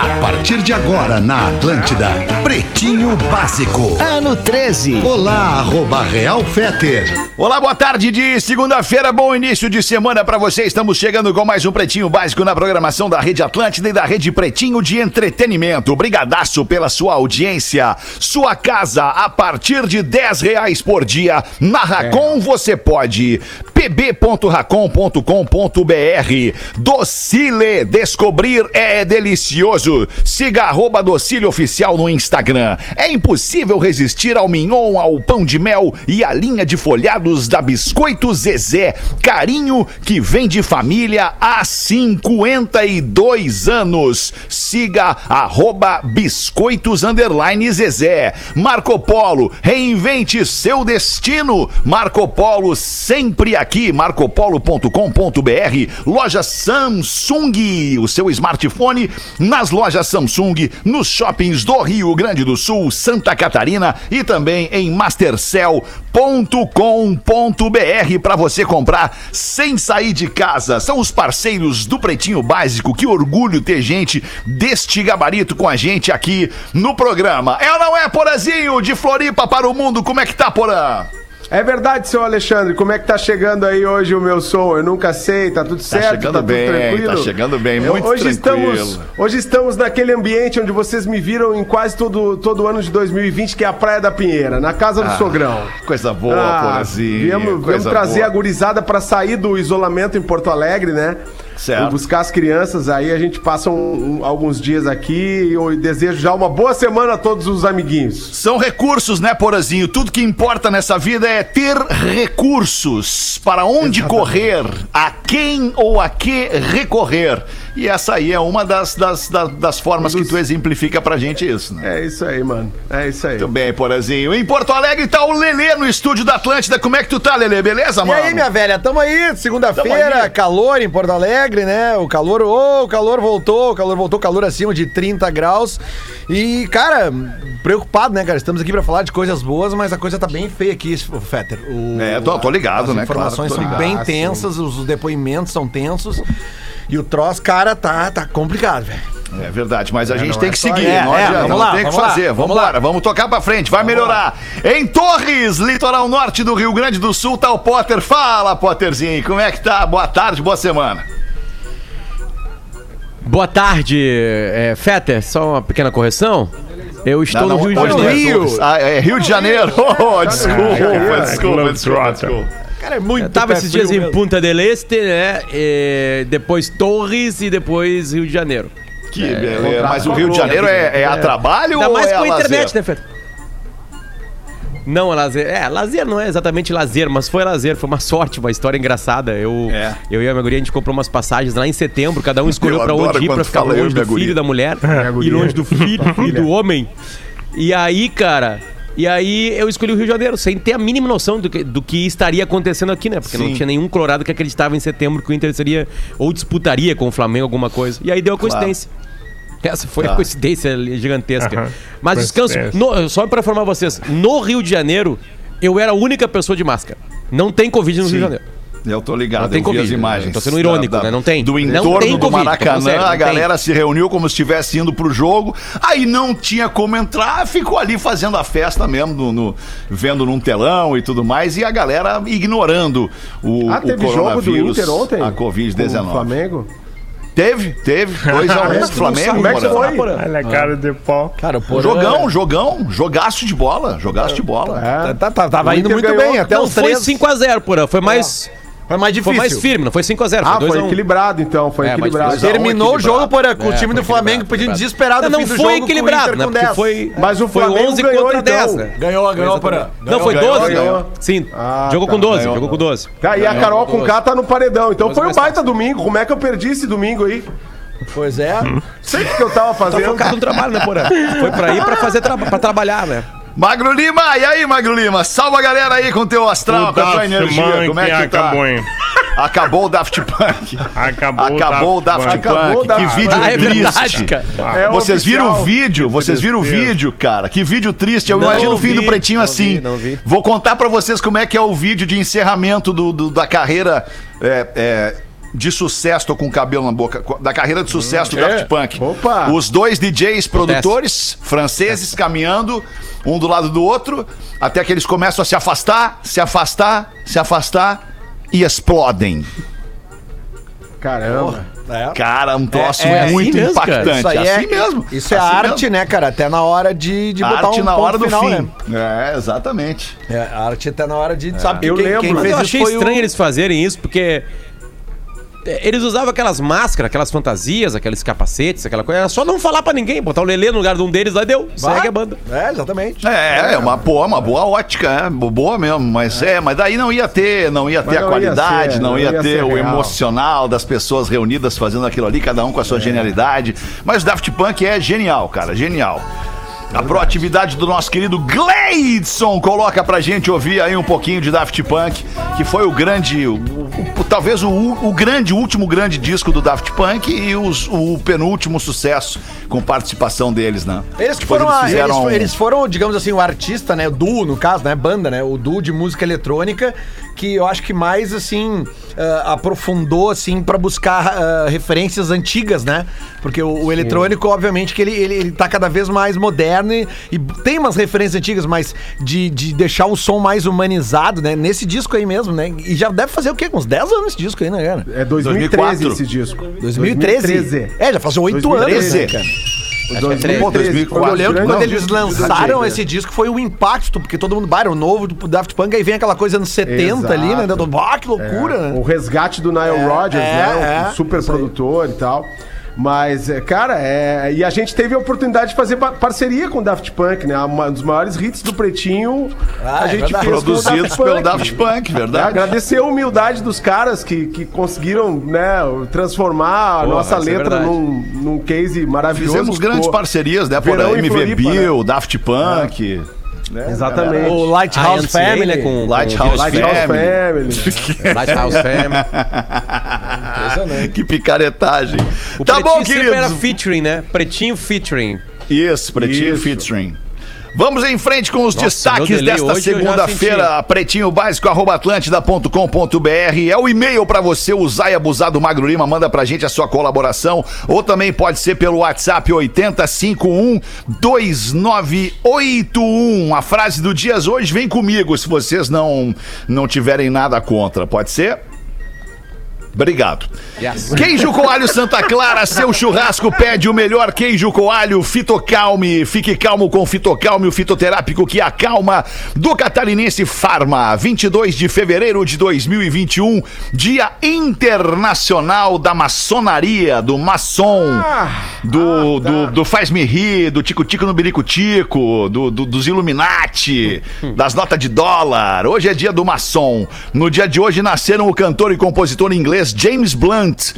A partir de agora na Atlântida, Pretinho Básico. Ano 13. Olá, arroba Real Feter. Olá, boa tarde de segunda-feira, bom início de semana para você. Estamos chegando com mais um Pretinho Básico na programação da Rede Atlântida e da Rede Pretinho de Entretenimento. Brigadaço pela sua audiência. Sua casa a partir de 10 reais por dia. Na Racon você pode. pb.racon.com.br Docile, descobrir é delicioso. Siga arroba Docile Oficial no Instagram. É impossível resistir ao mignon, ao pão de mel e à linha de folhados da Biscoito Zezé. Carinho que vem de família há 52 anos. Siga arroba Biscoitos Underline Zezé. Marco Polo, reinvente seu destino. Marco Polo sempre aqui. marcopolo.com.br Loja Samsung, o seu smartphone nas lojas Samsung, nos shoppings do Rio Grande do Sul, Santa Catarina e também em mastercell.com.br para você comprar sem sair de casa. São os parceiros do Pretinho Básico. Que orgulho ter gente deste gabarito com a gente aqui no programa. É ou não é, Porazinho? De Floripa para o mundo, como é que tá, Porã? É verdade, seu Alexandre. Como é que tá chegando aí hoje o meu som? Eu nunca sei, tá tudo Tá certo? chegando tudo bem, tranquilo? tá chegando bem, muito hoje tranquilo. Estamos, hoje estamos naquele ambiente onde vocês me viram em quase todo, todo o ano de 2020, que é a Praia da Pinheira, na casa do sogrão. Coisa boa, Ah, Porazinho. viemos, viemos trazer boa. a gurizada pra sair do isolamento em Porto Alegre, né? Certo. E buscar as crianças aí, a gente passa um- um- alguns dias aqui e eu desejo já uma boa semana a todos os amiguinhos. São recursos, né, Porazinho? Tudo que importa nessa vida é ter recursos. Para onde correr, a quem ou a que recorrer. E essa aí é uma das, das, das, das formas que tu exemplifica pra gente isso, né? É isso aí, mano. É isso aí. Muito bem, Porazinho. Em Porto Alegre tá o Lelê no estúdio da Atlântida. Como é que tu tá, Lelê? Beleza, E mano? aí, minha velha, tamo aí, segunda-feira, calor em Porto Alegre, né? O calor, ô, o calor voltou, o calor voltou, calor acima de 30 graus. E, cara, preocupado, né, cara? Estamos aqui pra falar de coisas boas, mas a coisa tá bem feia aqui, Fetter. O- É, tô- tô ligado, as né? informações Claro, são ligado. bem tensas, os depoimentos são tensos. E o troço, cara, tá, tá complicado, velho. É verdade, mas a gente não tem é que seguir. não É, é, adianta, vamos não lá, tem o que vamos lá, fazer. vamos Vamos lá. embora, vamos tocar pra frente, vai melhorar. Em Torres, litoral norte do Rio Grande do Sul, tá o Potter. Fala, Potterzinho, como é que tá? Boa tarde, boa semana. Boa tarde, é, Fetter. Só uma pequena correção. Eu estou Não, no não, Rio de não é Janeiro. Torres. Ah, é Rio de Janeiro. Oh, desculpa, desculpa, desculpa, desculpa, desculpa. Cara, é muito Eu tava esses dias em. Punta del Este, né? E depois Torres e depois Rio de Janeiro. Que beleza. Mas o Rio de Janeiro é, é a trabalho Ainda ou mais é com a internet, lazer? né, Fetter? Não, é lazer. É, lazer não é exatamente lazer, mas foi lazer. Foi uma sorte, uma história engraçada. Eu, É. eu e a minha guria, a gente comprou umas passagens lá em setembro. Cada um escolheu adoro onde ir pra ficar e longe do guria. filho da mulher e longe do filho e do homem. E aí, cara... E aí eu escolhi o Rio de Janeiro, sem ter a mínima noção do que, do que estaria acontecendo aqui, né? Porque não Sim. tinha nenhum colorado que acreditava em setembro que o Inter seria... Ou disputaria com o Flamengo alguma coisa. E aí deu a coincidência. Essa foi Tá. a coincidência gigantesca. Mas descanso. No- só pra informar vocês, no Rio de Janeiro, eu era a única pessoa de máscara. Não tem Covid no Rio de Janeiro. Eu tô ligado, Não tem eu vi as Covid, imagens. tô sendo irônico, né? Não tem. Do Não entorno tem do Covid, tô Maracanã, sério, a galera se reuniu como se estivesse indo pro jogo. Aí não tinha como entrar, ficou ali fazendo a festa mesmo, no, no- vendo num telão e tudo mais. E a galera ignorando o, Ah, o teve jogo do Inter ontem? a Com o Covid-19. Flamengo? Teve, teve. 2x1 um, Flamengo. Como é que foi? Olha a cara de pau. Cara, o Porã- Jogão, jogão, jogaço de bola, jogaço de bola. É. Tá, tá- tava O indo muito ganhou. bem, até Não os foi três. 5x0, porra. Foi mais. Foi mais Foi difícil. mais firme, não foi 5x0. Ah, foi foi 2x1. equilibrado então, foi É, mas equilibrado. um Terminou o jogo por com o É, time foi do Flamengo pedindo desesperado Não, não fim do foi jogo, com o equilibrado, Inter né? com Porque 10. foi. Mas o foi Flamengo 11 ganhou, contra 10, então. né? Ganhou, ganhou, Porã. Não, foi ganhou, 12. ganhou. Sim. Ah, jogou tá, com 12, ganhou. jogou com 12. Cara, e a Carol com K tá no paredão. Então foi um baita domingo. Como é que eu perdi esse domingo aí? Pois é. Sei o que eu tava Tá fazendo. focado no trabalho, né, porra? Foi pra ir pra fazer tra pra trabalhar, né? Magro Lima, e aí, Magro Lima? Salva a galera aí com teu astral, com a tua energia. semana Como é que tá? acabou, hein? Acabou o Daft Punk. Acabou, Acabou o Daft Punk. Acabou o Daft que Punk. vídeo Ah, é triste. verdade, cara. É vocês viram o vídeo? Vocês viram o vídeo, cara? Que vídeo triste. Eu Não imagino o fim vi, do Pretinho não assim. vi, não vi. Vou contar pra vocês como é que é o vídeo de encerramento do, do- da carreira é, é, de sucesso. Tô com o cabelo na boca. Da carreira de sucesso do Daft Punk. Opa. Os dois DJs produtores franceses caminhando um do lado do outro até que eles começam a se afastar, se afastar, se afastar e explodem. Caramba. É. Cara, um troço é assim muito mesmo, cara. impactante. Isso aí assim é, mesmo. Isso é Assim arte, mesmo. né, cara? Até na hora de, de botar arte um na ponto hora do final, fim. né? É, exatamente. É, a arte até na hora de. Sabe que Eu quem, lembro. quem fez eu isso achei foi estranho o... eles fazerem isso, porque é, eles usavam aquelas máscaras, aquelas fantasias, aqueles capacetes, aquela coisa. Era só não falar pra ninguém, botar o Lelê no lugar de um deles lá e deu. Segue a banda. É, exatamente. É, é uma boa, uma boa ótica, é boa mesmo, mas é. mas daí não ia ter, não ia ter Mas a qualidade, ser, não não ia, ia ter o real. emocional das pessoas reunidas fazendo aquilo ali, cada um com a sua genialidade. Mas o Daft Punk é genial, cara, genial. A proatividade do nosso querido Gleidson coloca pra gente ouvir aí um pouquinho de Daft Punk, que foi o grande, o- o- talvez o, o grande, último grande disco do Daft Punk e os- o penúltimo sucesso com participação deles, né? Eles que foram, eles, fizeram- fo- eles foram, digamos assim, o artista, né? O duo, no caso, né? Banda, né? O duo de música eletrônica que eu acho que mais, assim, ah, aprofundou, assim, pra buscar ah, referências antigas, né? Porque o, o eletrônico, obviamente, que ele, ele, ele tá cada vez mais moderno e, e tem umas referências antigas, mas de, de deixar o som mais humanizado, né? Nesse disco aí mesmo, né? E já deve fazer o quê? Uns 10 anos esse disco aí, né, cara? É 2013 2004. esse disco. 2013. É, já faz oito anos, 2013. né, cara? Acho que é três. Pô, 2004. Eu lembro que quando eles lançaram esse disco foi o impacto, porque todo mundo, bah, o novo do Daft Punk, aí vem aquela coisa anos 70 ali, né? Exato. Ah, que loucura, É, né? O resgate do Nile Rodgers, é, né? é, o super isso aí. produtor e tal. Mas, é, cara, é... e a gente teve a oportunidade de fazer pa- parceria com o Daft Punk, né? Um dos maiores hits do Pretinho. Ah, a é gente verdade. fez com o Produzidos pelo Daft Punk, verdade? Agradecer a humildade dos caras que, que conseguiram, né, transformar a Porra, nossa é letra verdade. num, num case maravilhoso. Fizemos grandes Ficou- parcerias, né? Por Verão MV Floripa, Bill, Daft Punk. né? Exatamente. O Lighthouse Family. né, com, Lighthouse com Lighthouse Family. Family. Lighthouse Family. que picaretagem. O tá Pretinho bom, sempre queridos. era featuring, né? Pretinho featuring. Isso, Pretinho Isso. featuring. Vamos em frente com os Nossa, destaques desta segunda-feira. Pretinho básico, arroba atlântida.com.br. É o e-mail pra você usar e abusar do Magro Lima. Manda pra gente a sua colaboração. Ou também pode ser pelo WhatsApp 80512981. A frase do Dias hoje vem comigo, se vocês não, não tiverem nada contra. Pode ser? Obrigado. Yes. Queijo Coalho Santa Clara, seu churrasco pede o melhor queijo coalho Fitocalme. Fique calmo com Fitocalme, o fitoterápico que acalma do Catarinense Farma. 22 de fevereiro de 2021, Dia Internacional da Maçonaria, do maçom, do, do, do Faz-me Rir, do Tico-Tico no Birico-Tico, do, do- dos Illuminati, das notas de dólar. Hoje é dia do maçom. No dia de hoje nasceram o cantor e compositor inglês James Blunt.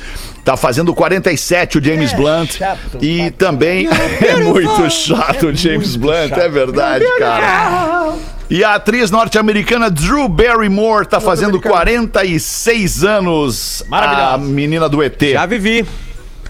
Tá fazendo 47 o James Blunt. chato E também é muito chato o James Blunt, é verdade, cara. E a atriz norte-americana Drew Barrymore tá fazendo 46 anos. Maravilhosa. A menina do ET. Já vivi.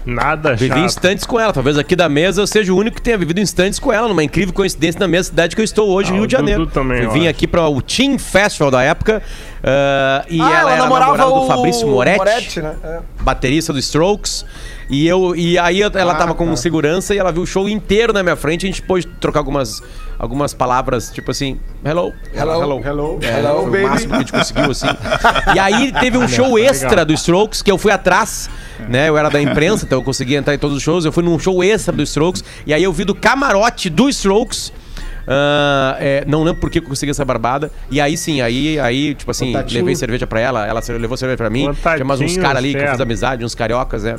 Nada Vivi chato. instantes com ela. Talvez aqui da mesa eu seja o único que tenha vivido instantes com ela, numa incrível coincidência na mesma cidade que eu estou hoje, Ah, Rio de Janeiro. Dudu também, eu vim aqui para o Team Festival da época. Ah, e Ah, ela, ela era namorava namorada o do Fabrício Moretti, Moretti, né? É. baterista do Strokes. E, eu, e aí ela tava com segurança e ela viu o show inteiro na minha frente. A gente pôde trocar algumas, algumas palavras, tipo assim, hello, Hello, hello. Hello, É, hello, foi o baby. máximo que a gente conseguiu, assim. E aí teve um show extra do Strokes, que eu fui atrás, né? Eu era da imprensa, então eu conseguia entrar em todos os shows. Eu fui num show extra do Strokes, e aí eu vi do camarote do Strokes. Ah, é, não lembro por que eu consegui essa barbada. E aí sim, aí, aí tipo assim, Contatinho. levei cerveja pra ela, ela levou cerveja pra mim. Contatinho, Tinha mais uns caras ali que eu fiz amizade, uns cariocas, é.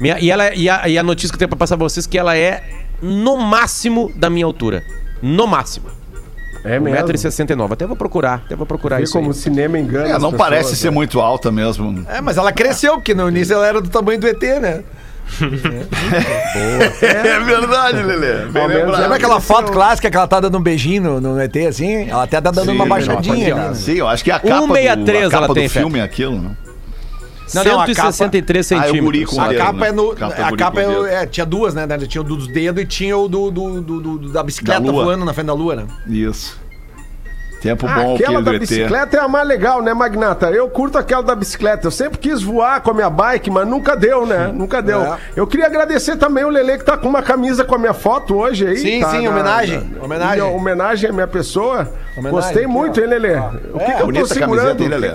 Minha- e, ela, e, a, e a notícia que eu tenho pra passar pra vocês é que ela é no máximo da minha altura. No máximo. É mesmo. 1,69m. Até vou procurar, até vou procurar Vê isso. como aí. o cinema engana É, as não pessoas, parece ser né? muito alta mesmo. É, mas ela cresceu, porque no início ela era do tamanho do ET, né? É verdade, Lelê. Bem Ao menos lembrado. Lembra aquela foto clássica que ela tá dando um beijinho no, no ET, assim? Ela até tá dando uma baixadinha ali, né? Sim, eu acho que é a capa, 163 do, a capa ela do tem, filme é aquilo, né? Não, não, a 163 Ah, é o centímetros. guri com A dedo, capa né? é no. Capa é a guri capa é, dedo. é, tinha duas, né? Tinha o do dos dedos e tinha o do, do, do- do- da bicicleta Da voando na frente da lua, né? Isso. Tempo Ah, bom, aquela da ET. bicicleta é a mais legal, né, Magnata? Eu curto aquela da bicicleta. Eu sempre quis voar com a minha bike, mas nunca deu, né? Nunca deu. É. Eu queria agradecer também o Lele que tá com uma camisa com a minha foto hoje aí. Sim, tá sim, na- homenagem, na- homenagem. em homenagem à minha pessoa. Homenagem, Gostei aqui, muito, ó. hein, Lele? O que, que eu tô Bonita a camiseta, segurando? hein, Lelê?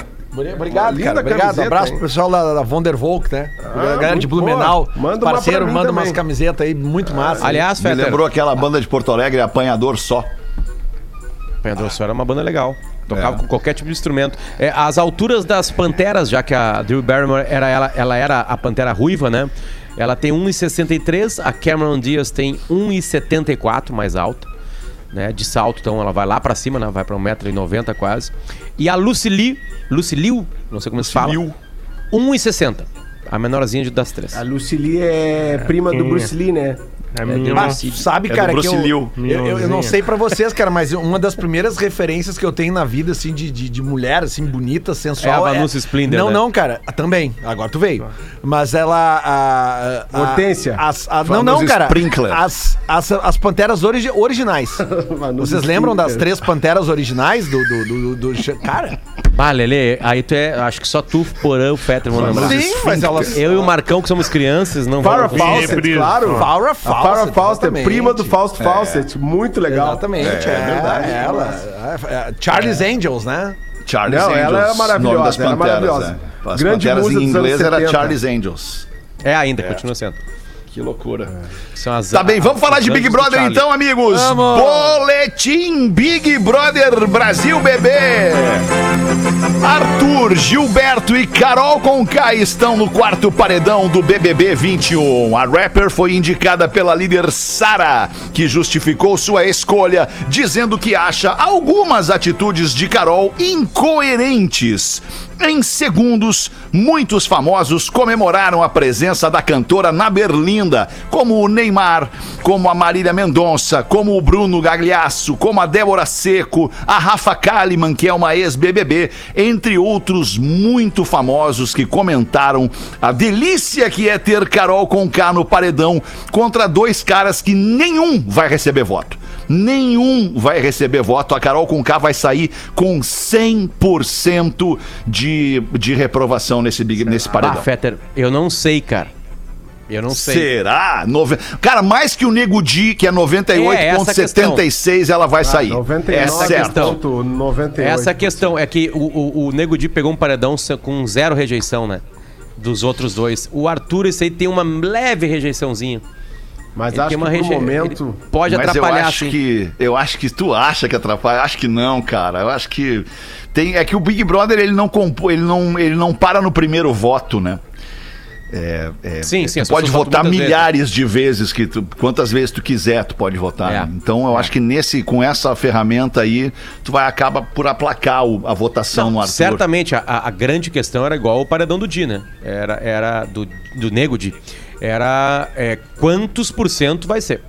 Obrigado, Linda cara. Obrigado. camiseta, Abraço hein? pro pessoal da, da Vondervolk, né? a galera de Blumenau. boa. Manda parceiro, manda também. umas camisetas aí muito massa. Aliás, Me Fetter, lembrou aquela banda de Porto Alegre, Apanhador Só. Pedro Só era uma banda legal. Tocava É. com qualquer tipo de instrumento. É, as alturas das Panteras, já que a Drew Barrymore era, ela, ela era a Pantera Ruiva, né? Ela tem 1,63, a Cameron Diaz tem 1,74, mais alta. Né, de salto, então ela vai lá pra cima, né, vai pra 1,90m quase. E a Lucy Liu, Lucy Liu, não sei como se fala, 1,60. A menorzinha das três. A Lucili é prima do é? Bruce Lee, né? É minha Mas sabe, É do cara, que eu, eu, eu- eu não sei pra vocês, cara, mas uma das primeiras referências que eu tenho na vida, assim, de, de, de mulher, assim, bonita, sensual. É a Vanessa Splinder, Não, né? não, cara, também. Agora tu veio. Mas ela. A, a, Hortência. as- a- não, não, cara. Sprinkler. As, as, as panteras origi- originais. Vocês lembram das três panteras originais do. do, do, do- do- cara? Ah, Lele, aí tu é. Acho que só tu, Porã, o Fetter vão lembrar. Sim, mas elas. Eu e o Marcão, que somos crianças, não Farrah vamos. Fawcett, Sempre claro. Farrah A Farrah Fawcett, é prima do Fausto Fawcett. Muito legal. Exatamente, é, É verdade. ela. É, é, Charles Angels, né? Charles Não, ela Angels. é maravilhosa, das ela é panteras, maravilhosa. né? As Grande panteras em inglês era 70. Charles Angels. É ainda, continua sendo. Que loucura. São as- Tá bem, vamos falar de Big Brother então, amigos. Boletim Big Brother Brasil, bebê. Arthur, Gilberto e Carol Conká estão no quarto paredão do BBB 21. A rapper foi indicada pela líder Sara, que justificou sua escolha, dizendo que acha algumas atitudes de Carol incoerentes. Em segundos, muitos famosos comemoraram a presença da cantora na Berlinda, como o Neymar, como a Marília Mendonça, como o Bruno Gagliasso, como a Débora Seco, a Rafa Kalimann, que é uma ex-BBB, entre outros muito famosos que comentaram a delícia que é ter Carol Conká no paredão contra dois caras que nenhum vai receber voto. Nenhum vai receber voto. A Carol Conká vai sair com 100% de, de reprovação nesse, big, nesse Ah, paredão. Fetter, eu não sei, cara. Eu não sei. Será? Nove... Cara, mais que o Nego Di, que é É, essa 98,76, ela vai sair. 99. é Essa certo. questão. ponto 98. Essa questão é que o, o, o Nego Di pegou um paredão com zero rejeição, né? Dos outros dois. O Arthur, esse aí tem uma leve rejeiçãozinha. Mas Ele acho que reje... momento... ele Pode Mas atrapalhar, eu acho sim. que eu acho que tu acha que atrapalha, eu acho que não, cara. Eu acho que tem é que o Big Brother ele não compô, ele não ele não para no primeiro voto, né? É, é, Sim, sim, tu pode votar muitas vezes. milhares de vezes que tu, quantas vezes tu quiser tu pode votar. É. né? Então eu acho que nesse com essa ferramenta aí tu vai acaba por aplacar o- a votação no Arthur. Certamente, a, a- a grande questão era igual o paredão do Di, né? Era, era do, do Nego Di. Era é, quantos por cento vai ser?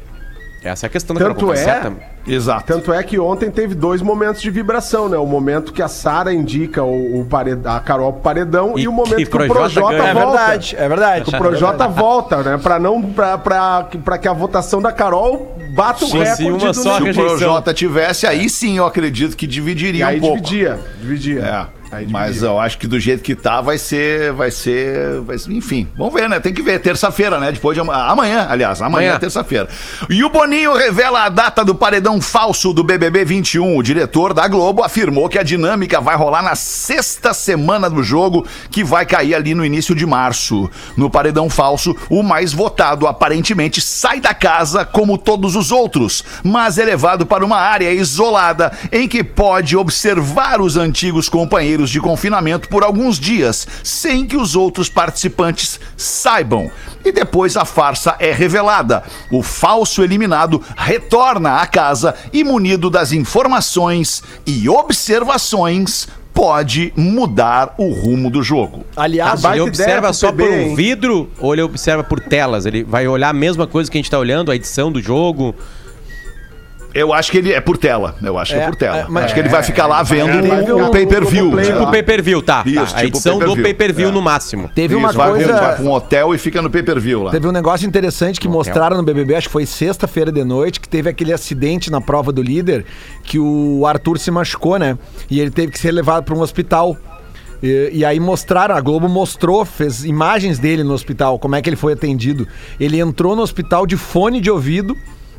Essa é a questão da Tanto Carol Conká, é-. Exato. Tanto é que ontem teve dois momentos de vibração, né? O momento que a Sara indica o, o pared- a Carol pro paredão e, E o momento que que, o Projota ganha. É volta. verdade, é verdade. Que o Projota volta, né? Pra, não, pra, pra, pra que a votação da Carol bata o recorde uma do só Se o. Projota tivesse, aí sim eu acredito que E dividiria aí um pouco. dividia, dividia. É. Mas eu acho que do jeito que tá, vai ser. Vai ser. Vai ser enfim, vamos ver, né? Tem que ver. Terça-feira, né? Depois de ama- amanhã, aliás, amanhã, Amanhã. terça-feira. E o Boninho revela a data do paredão falso do BBB 21. O diretor da Globo afirmou que a dinâmica vai rolar na sexta semana do jogo, que vai cair ali no início de março. No paredão falso, o mais votado aparentemente sai da casa como todos os outros, mas é levado para uma área isolada em que pode observar os antigos companheiros de confinamento por alguns dias, sem que os outros participantes saibam. E depois a farsa é revelada. O falso eliminado retorna à casa e, munido das informações e observações, pode mudar o rumo do jogo. Aliás, Ele observa só por um vidro ou ele observa por telas? Ele vai olhar a mesma coisa que a gente tá olhando, a edição do jogo? Eu acho que ele é por tela. Eu acho que é É, por tela. é, mas- acho que ele vai ficar lá vendo Teve o, um pay-per-view. Globoplay sei lá. Tipo pay-per-view, tá. Isso, tá. A tipo edição do pay-per-view. pay-per-view É. no máximo. Teve uma Isso, vai, coisa. vai pra um hotel e fica no pay-per-view lá. Teve um negócio interessante que mostraram no BBB, acho que foi sexta-feira de noite, que teve aquele acidente na prova do líder, que o Arthur se machucou, né? E ele teve que ser levado para um hospital. E, e aí mostraram, a Globo mostrou, fez imagens dele no hospital, como é que ele foi atendido. Ele entrou no hospital de fone de ouvido.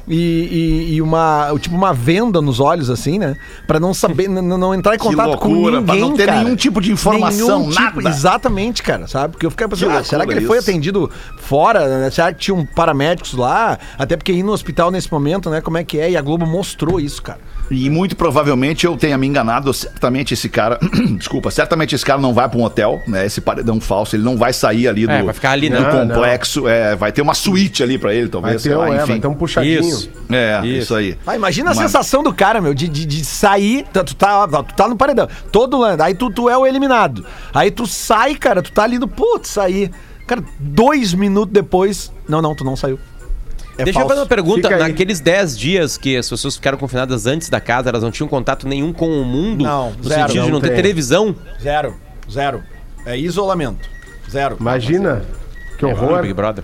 E, e- e uma, tipo uma venda nos olhos, assim, né? Pra não saber, não entrar em contato com loucura, ninguém, pra não ter cara. nenhum tipo de informação, Nenhum tipo- nada. Exatamente, cara, sabe? Porque eu ficava pensando, ah, será que ele foi isso. atendido fora? né? Será que tinham paramédicos lá? Até porque ir no hospital nesse momento, né? Como é que é? E a Globo mostrou isso, cara. E muito provavelmente eu tenha me enganado. Certamente esse cara. desculpa, certamente esse cara não vai pra um hotel, né? Esse paredão falso. Ele não vai sair ali do, É, vai ficar ali, do? Não, complexo. É, vai ter uma suíte ali pra ele, Vai talvez. ter, sei um, lá, é, enfim. vai ter um puxadinho. Isso. É, Isso. isso, aí. Ah, imagina a Mas- sensação do cara, meu, de, de, de sair, tá- tu tá, tu tá no paredão, todo lando, aí tu, tu é o eliminado. Aí tu sai, cara, tu tá ali no, putz, sair. Cara, dois minutos depois, não, não, tu não saiu. É Deixa eu falso. fazer uma pergunta. Naqueles 10 dias que as pessoas ficaram confinadas antes da casa, elas não tinham contato nenhum com o mundo? Não, No zero. sentido de Não não ter tem. televisão? Zero, zero. É isolamento. Zero. Imagina. Que É, horror. Big Brother.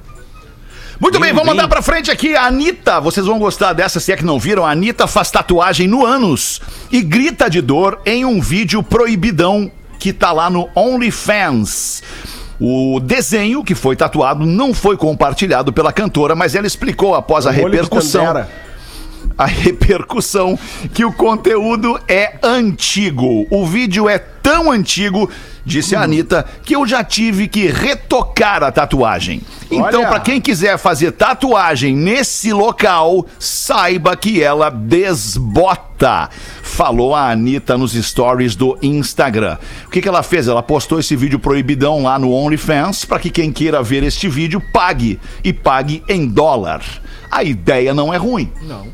Muito bem, Blim, vamos blim. mandar pra frente aqui. A Anitta, vocês vão gostar dessa, se é que não viram. A Anitta faz tatuagem no ânus e grita de dor em um vídeo proibidão que tá lá no OnlyFans. O desenho que foi tatuado não foi compartilhado pela cantora, mas ela explicou após a Olho de repercussão. A repercussão que o conteúdo é antigo. O vídeo é tão antigo, disse a Anitta, que eu já tive que retocar a tatuagem. Então, pra quem quiser fazer tatuagem nesse local, saiba que ela desbota. Falou a Anitta nos stories do Instagram. O que, que ela fez? Ela postou esse vídeo proibidão lá no OnlyFans para que quem queira ver este vídeo pague. E pague em dólar. A ideia não é ruim. Não,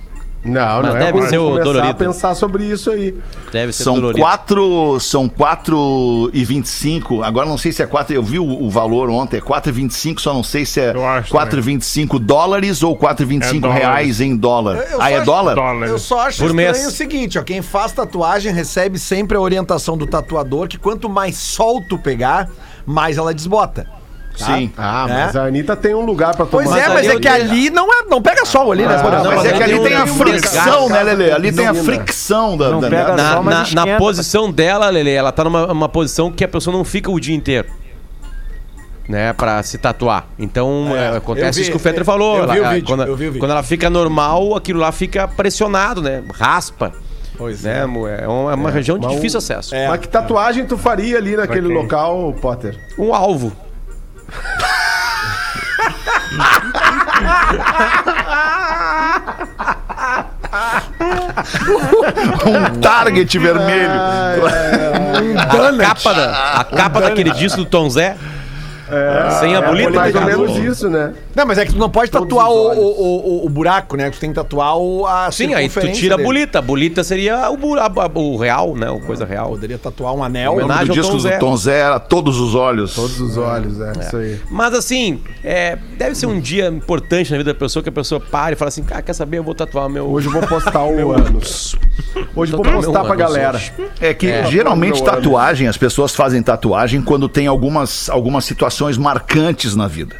Mas não é deve ruim. ser o começar dolorido. a pensar sobre isso aí. Deve ser São dolorido. quatro, são quatro e vinte e cinco. Agora não sei se é quatro. Eu vi o, o valor ontem. É quatro e vinte e cinco. Só não sei se é Eu acho quatro e vinte e cinco dólares ou quatro e vinte e cinco É reais em dólar. Eu- eu ah, é acho- dólar? Dólares. Eu só acho Por estranho mês. o seguinte, ó, quem faz tatuagem recebe sempre a orientação do tatuador que quanto mais sol tu pegar, mais ela desbota. Tá? Sim. Ah, É? mas a Anitta tem um lugar pra tomar. Pois é, mas é que ali não, é, não pega sol ali, né? Ah, exemplo? Mas mas é que ali ali tem a fricção, né, Lele? Ali tem a fricção da. Não da- Na, na- na posição dela, Lele, ela tá numa uma posição que a pessoa não fica o dia inteiro. Né, pra se tatuar. Então, É, é, acontece vi, isso que o Fetter falou. eu vi Ela- o vídeo, quando, eu vi o vídeo. quando ela fica normal, aquilo lá fica pressionado, né? Raspa. Pois né? É uma, é uma região de difícil acesso. É. Mas que tatuagem tu faria ali naquele local, Potter? Um alvo. Um target vermelho. A capa, da, a capa daquele disco do Tom Zé. Sem a bolita. Mais ou menos isso, né? Não, mas é que tu não pode Todos tatuar o, o, o, o buraco, né? Tu tem que tatuar o, a Sim, aí tu tira a dele. bolita. A bolita seria o, bu- a- a- o real, né? O coisa real. Poderia tatuar um anel. O nome do disco Tom do. Tom Zé era Todos os Olhos. Todos os olhos, é, isso aí. Mas assim, é, deve ser um dia importante na vida da pessoa que a pessoa pare e fala assim, cara, quer saber? Eu vou tatuar meu. Hoje eu vou postar o ânus. Hoje eu vou postar pra galera. hoje. É que É. geralmente tatuagem, as pessoas fazem tatuagem quando tem algumas, algumas situações marcantes na vida.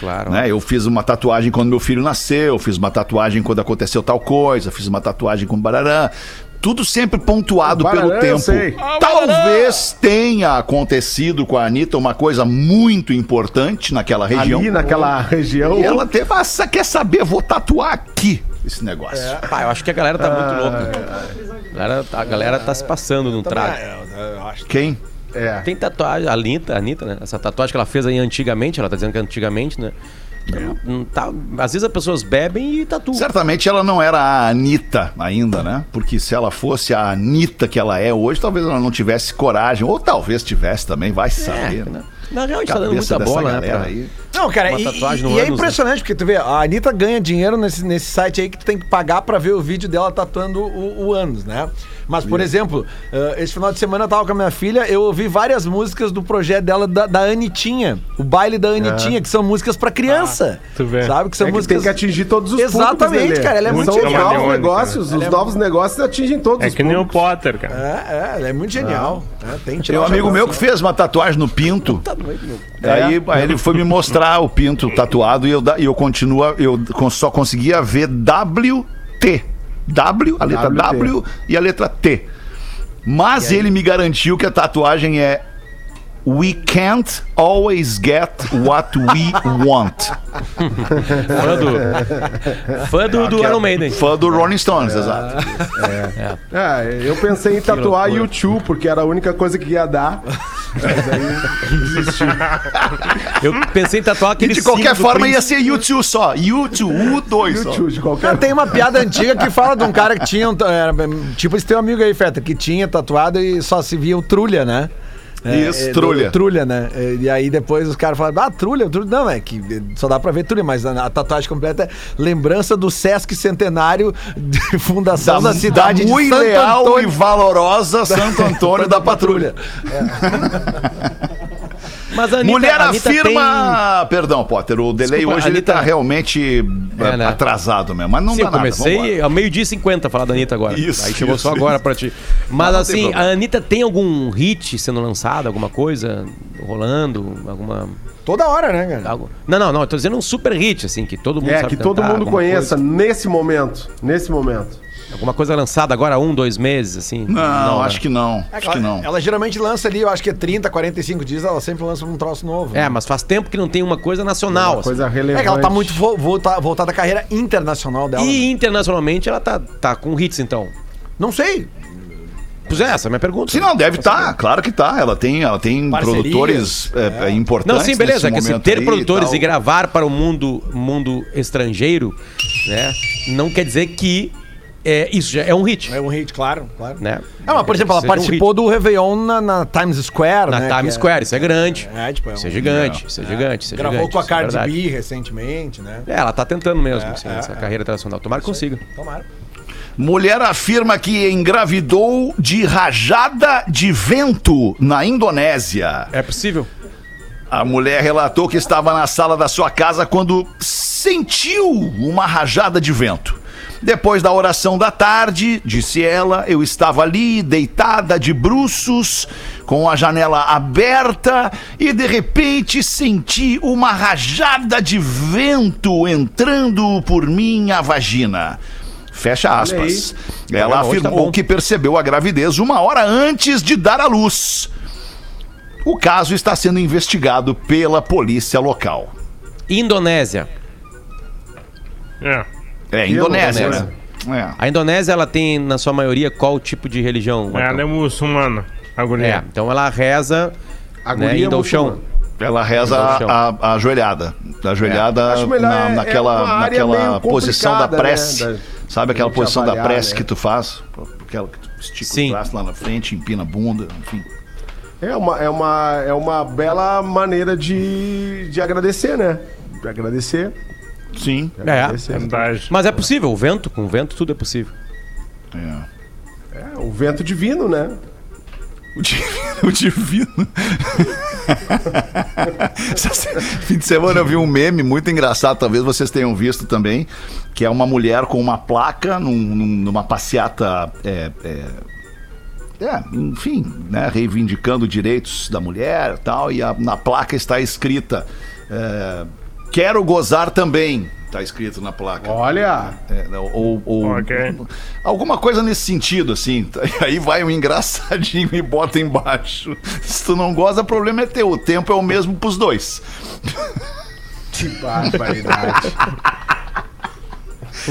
Claro. Né? Eu fiz uma tatuagem quando meu filho nasceu, fiz uma tatuagem quando aconteceu tal coisa, fiz uma tatuagem com barará. Tudo sempre pontuado Barará, pelo eu tempo. sei. Talvez tenha acontecido com a Anitta uma coisa muito importante naquela região. Ali naquela região. E ela teve, ah, quer saber, vou tatuar aqui esse negócio. Pá, eu acho que a galera tá Ah, muito louca. A galera, a galera tá se passando num trago. Quem? É. Tem tatuagem, a Anitta, a Anitta, né? Essa tatuagem que ela fez aí antigamente, ela tá dizendo que é antigamente, né? Não- não tá, às vezes as pessoas bebem e tatuam. Certamente ela não era a Anitta ainda, né? Porque se ela fosse a Anitta que ela é hoje, talvez ela não tivesse coragem. Ou talvez tivesse também, vai É, saber, né? né? Na real, a gente tá dando muita bola, né? Pra, aí. Não, cara, Uma e, tatuagem no e é né? impressionante, porque tu vê, a Anitta ganha dinheiro nesse, nesse site aí que tu tem que pagar pra ver o vídeo dela tatuando o, o ânus, né? Mas, por exemplo, eh, esse final de semana eu tava com a minha filha, eu ouvi várias músicas do projeto dela, da, da Anitinha, o baile da Anitinha, que são músicas pra criança. tu vê. Sabe? Que são É que músicas. tem que atingir todos os Exatamente, públicos, Lelê. cara, ela é muito São os genial. novos Camaleônica, negócios, né? os é novos negócios atingem todos É os que nem o. Potter, cara. É, é, ela é muito genial. né? Tem Tem um amigo meu que fez uma tatuagem no pinto. Aí, aí ele foi me mostrar o pinto tatuado e eu, e eu continuo, eu só conseguia ver WT. W, a letra WT. W e a letra T. Mas ele me garantiu que a tatuagem é We can't always get what we want. Fã do, fã do, do Iron Maiden. Fã do Rolling Stones, exato. É, eu pensei em tatuar YouTube, porque era a única coisa que ia dar. Mas aí desisti. Eu pensei em tatuar E aquele de qualquer forma ia ser U2 só. U2, U2 só. YouTube, de qualquer tem uma piada antiga que fala de um cara que tinha. um tipo, esse teu amigo aí, Feta, que tinha tatuado e só se via o trulha, né? Isso, do- trulha. Trulha, né? É, E aí depois os caras falaram, ah, trulha, trulha. Não, é que só dá pra ver trulha, mas a, a tatuagem completa é lembrança do Sesc Centenário de fundação da, cidade de muito Santo leal e Antônio. valorosa Santo Antônio da Patrulha. Mas a Anitta, Mulher a Anitta afirma. Perdão, Potter, o delay Desculpa, hoje ele Anitta- tá realmente É, é, né? atrasado mesmo. Mas não Sim, dá eu nada. comecei vambora. ao meio-dia e 50 a falar da Anitta agora. Isso, Aí chegou isso, só agora pra ti. Mas Não, não tem assim, a problema. Anitta tem algum hit sendo lançado, alguma coisa rolando, alguma. Toda hora, né, cara? Algo... Não, não, não, eu tô dizendo um super hit, assim, que todo mundo É, sabe que todo mundo conheça Coisa, nesse momento. Nesse momento. Alguma coisa lançada agora, um, dois meses, assim. Não, né? acho que não. Acho que não. Ela geralmente lança ali, eu acho que é 30, 45 dias, ela sempre lança um troço novo. É, mas faz tempo que não tem uma coisa nacional. Uma assim. coisa É relevante. que ela tá muito vo- volta- voltada à carreira internacional dela. né? E internacionalmente ela tá, tá com hits, então. Não sei. Pois é, essa é a minha pergunta. Se não, deve estar, claro que tá. Ela tem, ela tem Parcerias, produtores é, é, importantes. Não, sim, beleza. nesse Que se momento ter produtores tal. e gravar para o mundo, mundo estrangeiro, né? Não quer dizer que é, isso já é um hit. É um hit, claro, claro. Né? Ah, mas, por exemplo, ela um participou hit. do Réveillon na, na Times Square, na né? Times que é- Square, isso é grande. É, tipo, é Isso é um- gigante, isso é gigante, isso é Gravou gigante, com a é Cardi. B recentemente, né? É, ela tá tentando mesmo, É, assim, é, essa é. carreira internacional. Tomara que consiga. Tomara. Mulher afirma que engravidou de rajada de vento na Indonésia. É possível? A mulher relatou que estava na sala da sua casa quando sentiu uma rajada de vento. Depois da oração da tarde, disse ela, eu estava ali, deitada de bruços, com a janela aberta, e de repente senti uma rajada de vento entrando por minha vagina. Fecha aspas. Ela tá afirmou bom. que percebeu a gravidez uma hora antes de dar à luz. O caso está sendo investigado pela polícia local. Indonésia. É. É, Indonésia, Indonésia. né? A Indonésia, ela tem, na sua maioria, qual tipo de religião? Ela é Marcão? muçulmana. A É, então ela reza A né, guria indo ao chão. É. Ela reza a, a ajoelhada. A ajoelhada melhor na- é- é naquela, área naquela posição da complicada, prece. né, da- Sabe aquela posição da avaliar, prece né? que tu faz? Aquela que tu estica Sim. o braço lá na frente, empina a bunda, enfim. É uma, é, uma, é uma bela maneira de, de agradecer, né? De agradecer. Sim. de É. agradecer. Verdade. Mas é possível, o vento, com o vento tudo é possível. É. É, o vento divino, né? O divino. O divino. Fim de semana eu vi um meme muito engraçado, talvez vocês tenham visto também, que é uma mulher com uma placa num- num- numa passeata. É, é, é, enfim, né, reivindicando direitos da mulher e tal, e a- na placa está escrita: é, Quero gozar também. Está escrito na placa. Olha, É, ou, ou- Ok. alguma coisa nesse sentido, assim. Aí vai um engraçadinho e bota embaixo. Se tu não gosta, o problema é teu. O tempo é o mesmo pros dois. que barbaridade.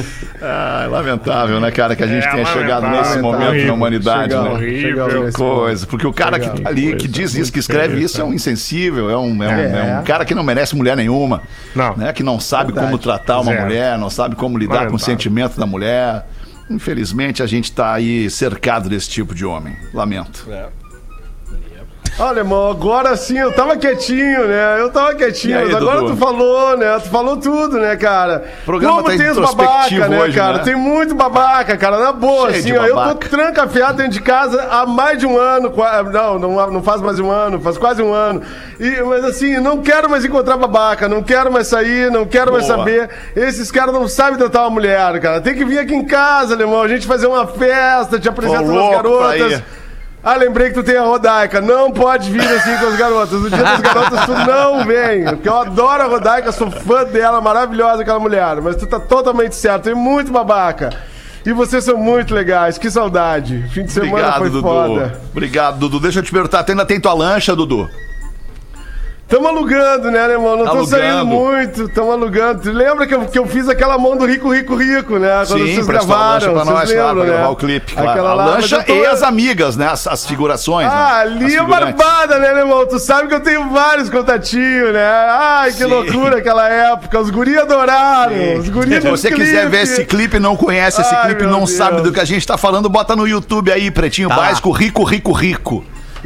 Ah, lamentável, né, cara, que a gente É, tenha chegado lamentável, nesse momento horrível. na humanidade, Chegamos, né? Horrível. nesse Coisa, porque o cara que tá ali, que diz isso, que escreve isso, é um insensível, é um, é um, é um cara que não merece mulher nenhuma. Não. Né? Que não sabe Verdade. como tratar uma Zero. mulher, não sabe como lidar com o Lamentável. sentimento da mulher. Infelizmente, a gente tá aí cercado desse tipo de homem. Lamento. Olha, irmão, agora sim, eu tava quietinho, né? Eu tava quietinho, aí, mas agora Dudu? tu falou, né? Tu falou tudo, né, cara? O programa Como tá tem os babaca, né, hoje, cara? né? Tem muito babaca, cara, na boa, Cheio assim, ó. Eu tô trancafiado dentro de casa há mais de um ano, não, não, não faz mais de um ano, faz quase um ano. E, mas assim, não quero mais encontrar babaca, não quero mais sair, não quero mais Boa. saber. Esses caras não sabem tratar uma mulher, cara. Tem que vir aqui em casa, alemão, a gente fazer uma festa, te apresentar as garotas. Ah, lembrei que tu tem a Rodaica. Não pode vir assim com as garotas. No dia das garotas tu não vem. Porque eu adoro a Rodaica, sou fã dela, maravilhosa aquela mulher. Mas tu tá totalmente certo, tem muito babaca. E vocês são muito legais, que saudade. Fim de semana Obrigado, foi Dudu. foda. Obrigado, Dudu. Deixa eu te perguntar, ainda tem tua lancha, Dudu? Tamo alugando, né, irmão? Não tô Alugando. saindo muito, tamo alugando. Lembra que eu, que eu fiz aquela mão do Rico, Rico, Rico, né? Quando Sim, vocês prestou a lancha gravaram, pra nós, claro, lembram, pra né? gravar o clipe. Claro. Aquela a lá, lancha tô- e as amigas, né? As, as figurações. Ah, né? Ali é barbada, né, irmão? Tu sabe que eu tenho vários contatinhos, né? Ai, que Sim. loucura aquela época. Os guri adoraram. Os guri Se você quiser clipe. ver esse clipe, não conhece esse Ai, clipe, não Deus. sabe do que a gente tá falando, bota no YouTube aí, Pretinho Tá. Básico, Rico, Rico, Rico.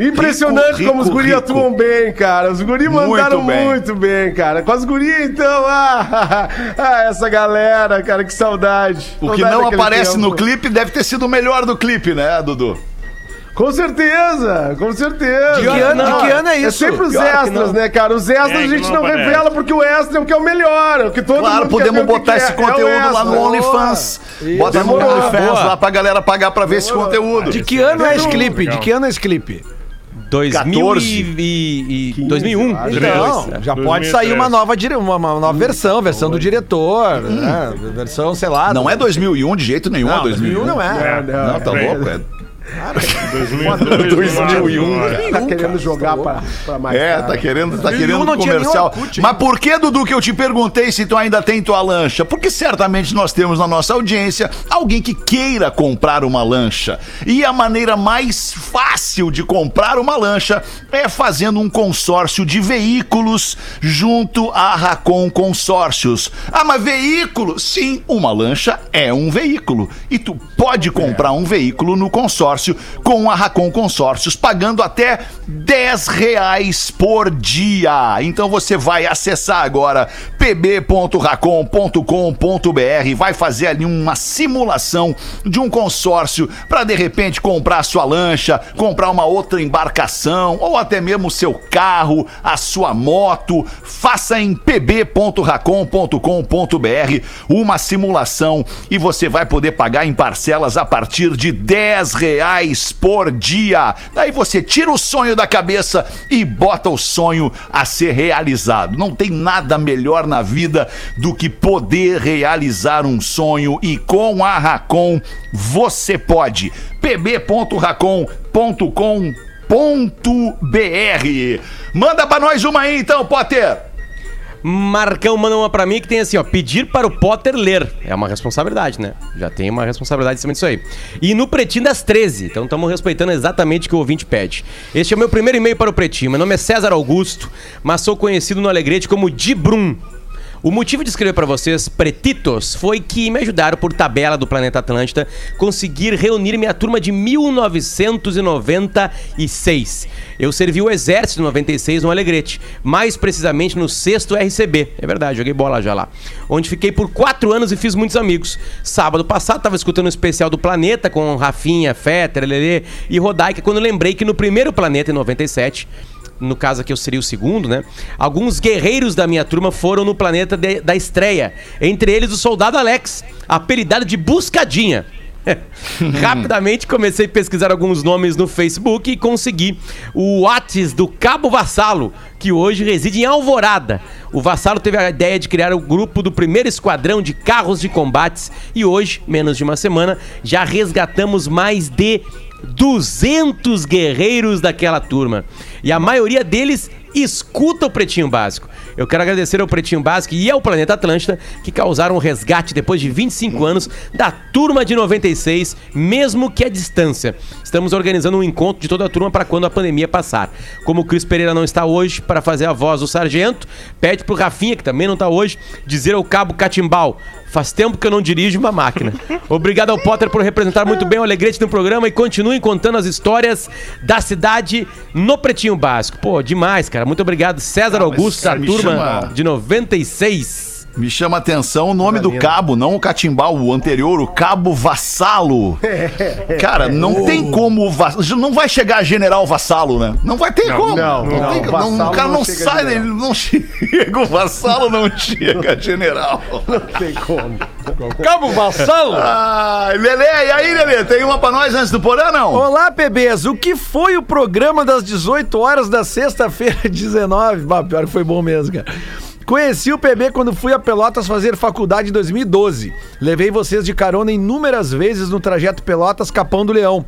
Impressionante Rico, como os guri rico. atuam bem, cara. Os guri Muito mandaram bem. muito bem, cara. Com as guri, então, ah, ah, essa galera, cara, que saudade. O que Saudade não aparece tempo. no clipe deve ter sido o melhor do clipe, né, Dudu? Com certeza, com certeza. De que ano- de que ano é isso? sempre os extras, né, cara? Os extras É, a gente não não, revela porque o extra é o que é o melhor, é o que todo Claro, mundo podemos botar que esse é. É conteúdo lá no. OnlyFans. Bota no. OnlyFans lá pra galera pagar pra ver esse conteúdo. De que ano é esse clipe? De que ano é esse clipe? 2000 14. e, e 2001. Então, 2003, já é. pode sair uma 2003. nova, dire... uma, uma nova versão, versão do diretor, né? Versão, sei lá. Não do- é 2001 de jeito nenhum, Não, é 2001. 2001 não é. Não, Não, tá É, louco? É, 2002, 2001. Tá querendo jogar pra, pra mais É, tarde. tá querendo, tá 2001 querendo comercial. Mas por que, Dudu, que eu te perguntei se tu ainda tem tua lancha? Porque certamente nós temos na nossa audiência alguém que queira comprar uma lancha. E a maneira mais fácil de comprar uma lancha é fazendo um consórcio de veículos junto à Racon Consórcios. Ah, mas veículo? Sim, uma lancha é um veículo. E tu pode comprar um veículo no consórcio com a Racon Consórcios, pagando até 10 reais por dia. Então você vai acessar agora pb.racon.com.br, vai fazer ali uma simulação de um consórcio para de repente comprar sua lancha, comprar uma outra embarcação ou até mesmo o seu carro, a sua moto. Faça em pb.racon.com.br uma simulação e você vai poder pagar em parcelas a partir de 10 reais por dia. Daí você tira o sonho da cabeça e bota o sonho a ser realizado. Não tem nada melhor na vida do que poder realizar um sonho e com a Racon você pode. pb.racon.com.br Manda pra nós uma aí então, Potter. Marcão manda uma pra mim que tem assim, ó, pedir para o Potter ler. É uma responsabilidade, né? Já tem uma responsabilidade em cima disso aí. E no Pretinho das 13. Então estamos respeitando exatamente o que o ouvinte pede. Este é o meu primeiro e-mail para o Pretinho. Meu nome é César Augusto, mas sou conhecido no Alegrete como Dibrum. O motivo de escrever para vocês, pretitos, foi que me ajudaram por tabela do Planeta Atlântida conseguir reunir minha turma de 1996. Eu servi o exército em 96 no Alegrete, mais precisamente no 6 RCB. É verdade, joguei bola já lá. Onde fiquei por quatro anos e fiz muitos amigos. Sábado passado estava escutando um especial do Planeta com Rafinha, Fetter, Lelê e Rodaica, quando lembrei que no primeiro Planeta, em 97, no caso aqui eu seria o segundo, né? Alguns guerreiros da minha turma foram no planeta de- da estreia. Entre eles o soldado Alex, apelidado de Buscadinha. Rapidamente comecei a pesquisar alguns nomes no Facebook e consegui o Whats do Cabo Vassalo, que hoje reside em Alvorada. O Vassalo teve a ideia de criar o grupo do primeiro esquadrão de carros de combates e hoje, menos de uma semana, já resgatamos mais de 200 guerreiros daquela turma. E a maioria deles escuta o Pretinho Básico. Eu quero agradecer ao Pretinho Básico e ao Planeta Atlântida que causaram o resgate depois de 25 anos da turma de 96, mesmo que à distância. Estamos organizando um encontro de toda a turma para quando a pandemia passar. Como o Cris Pereira não está hoje para fazer a voz do sargento, pede pro Rafinha, que também não está hoje, dizer ao cabo Catimbau. Faz tempo que eu não dirijo uma máquina. Obrigado ao Potter por representar muito bem o Alegrete no programa e continuem contando as histórias da cidade no Pretinho Básico. Pô, demais, cara. Muito obrigado, César Augusto, da turma chama- de 96. Me chama a atenção o nome do cabo, não o catimbau, o anterior, o cabo Vassalo. Cara, não tem como. Não vai chegar general Vassalo, né? Não vai ter como. não, não, tem como. Vassalo Não, o cara não não, sai, ele não chega. O Vassalo não chega, general. Tem como. Cabo Vassalo! Ai, Lelê, e aí, Lelê? Tem uma pra nós antes do porã, não? Olá, bebês. O que foi o programa das 18 horas da sexta-feira, 19? Bah, pior que foi bom mesmo, cara. Conheci o PB quando fui a Pelotas fazer faculdade em 2012. Levei vocês de carona inúmeras vezes no trajeto Pelotas Capão do Leão.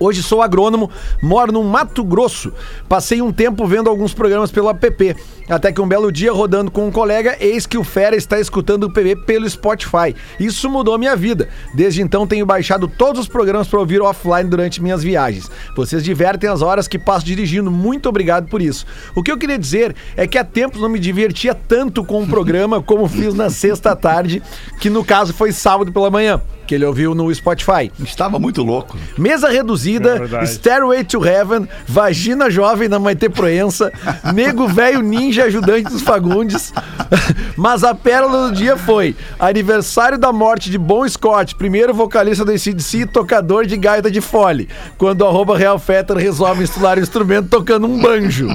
Hoje sou agrônomo, moro no Mato Grosso. Passei um tempo vendo alguns programas pelo app. Até que um belo dia, rodando com um colega, eis que o Fera está escutando o PB pelo Spotify. Isso mudou minha vida. Desde então tenho baixado todos os programas para ouvir offline durante minhas viagens. Vocês divertem as horas que passo dirigindo. Muito obrigado por isso. O que eu queria dizer é que há tempos não me divertia tanto com o programa como fiz na sexta tarde, que no caso foi sábado pela manhã, que ele ouviu no Spotify. Estava muito louco. Mesa reduzida, É. Stairway to Heaven, Vagina Jovem da Maite Proença, Nego Velho Ninja Ajudante dos Fagundes. Mas a pérola do dia foi aniversário da morte de Bon Scott, primeiro vocalista do ACDC e tocador de gaita de fole, quando o arroba Real Fetter resolve misturar o instrumento tocando um banjo.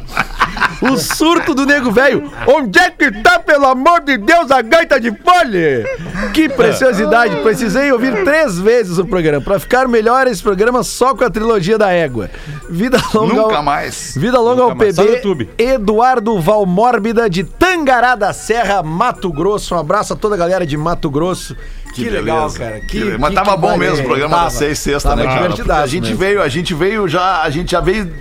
O surto do nego velho. Onde é que tá, pelo amor de Deus, a gaita de fole? Que preciosidade. Precisei ouvir três vezes o programa. Pra ficar melhor esse programa só com a trilogia da égua. Vida longa. Nunca ao- mais. Vida longa ao Nunca mais. Só no PB. Eduardo Valmórbida de Tangará da Serra, Mato Grosso. Um abraço a toda a galera de Mato Grosso. Que, legal, beleza. cara. Que Que. Mas que- tava que bom mesmo o programa Tava. da seis sexta, Tava né, cara? A gente mesmo. veio, a gente veio já, a gente já veio,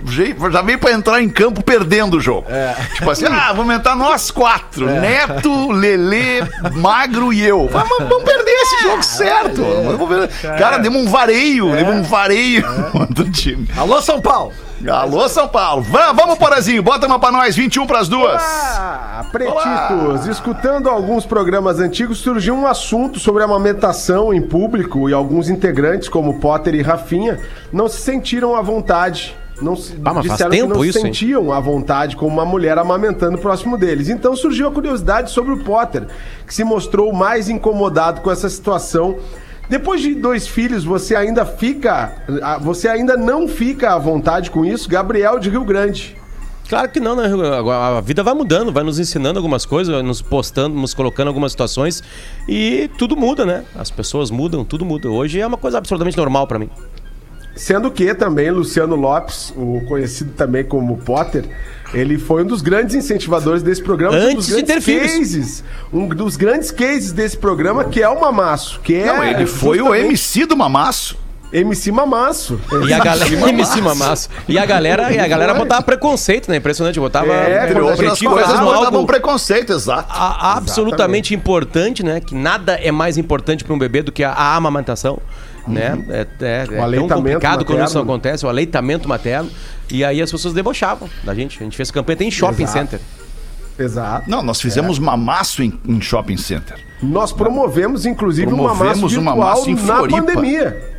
já veio pra entrar em campo perdendo o jogo. É. Tipo assim, ah, vamos entrar nós quatro, Neto, Lelê, Magro e eu. Mas, mas vamos perder esse jogo certo. Ver. Cara, demos um vareio, demos um vareio do time. Alô, São Paulo. Alô, São Paulo. Vamos, vamos Porazinho, bota uma pra nós, 21 pras duas. Ah, pretitos, escutando alguns programas antigos, surgiu um assunto sobre amamentação em público e alguns integrantes, como Potter e Rafinha, não se sentiram à vontade. Não se, Ah, mas disseram que tempo não isso, se hein? sentiam à vontade com uma mulher amamentando próximo deles. Então surgiu a curiosidade sobre o Potter, que se mostrou mais incomodado com essa situação. Depois de dois filhos, você ainda fica. ah, Você ainda não fica à vontade com isso? Gabriel de Rio Grande. Claro que não, né? A vida vai mudando, vai nos ensinando algumas coisas, vai nos postando, nos colocando algumas situações e tudo muda, né? As pessoas mudam, tudo muda. Hoje é uma coisa absolutamente normal pra mim. Sendo que também Luciano Lopes, o conhecido também como Potter, ele foi um dos grandes incentivadores desse programa. um dos Antes de grandes ter cases, Um dos grandes cases desse programa, que é o Mamaço. Que é Não, ele foi o MC do Mamaço. MC Mamaço. E a galera. MC Mamaço. E a galera, e a galera botava preconceito, né? Impressionante. Botava. É, gente coisas, nós algo- preconceito, exato. a- absolutamente importante, né? Que nada é mais importante para um bebê do que a, a amamentação, né? É, é, é tão aleitamento complicado quando isso materno. acontece, o aleitamento materno. E aí as pessoas debochavam da gente. A gente fez campanha até em shopping Exato. center. Exato. Não, nós fizemos mamaço em, em shopping center. Nós promovemos, inclusive, Promovemos um mamaço virtual mamaço em na pandemia.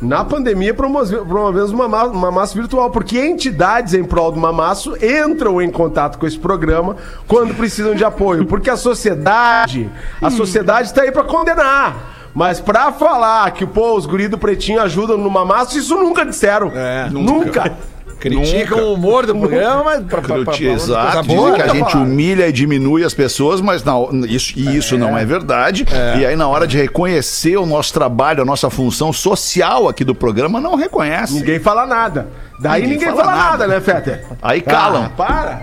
Na pandemia, promove- promovemos uma ma- uma massa virtual, porque entidades em prol do mamaço entram em contato com esse programa quando precisam de apoio. Porque a sociedade, a sociedade está aí para condenar. Mas pra falar que, pô, os guri do pretinho ajudam no mamaço, isso nunca disseram. É, nunca. Criticam o humor do programa, mas pra, pra, Exato, dizem que a gente humilha e diminui as pessoas, mas não, isso, e isso não é verdade. E aí, na hora de reconhecer o nosso trabalho, a nossa função social aqui do programa, não reconhece. Ninguém fala nada. Daí Ninguém ninguém, fala fala, nada. nada, né, Fetter? Aí calam. Ah, para!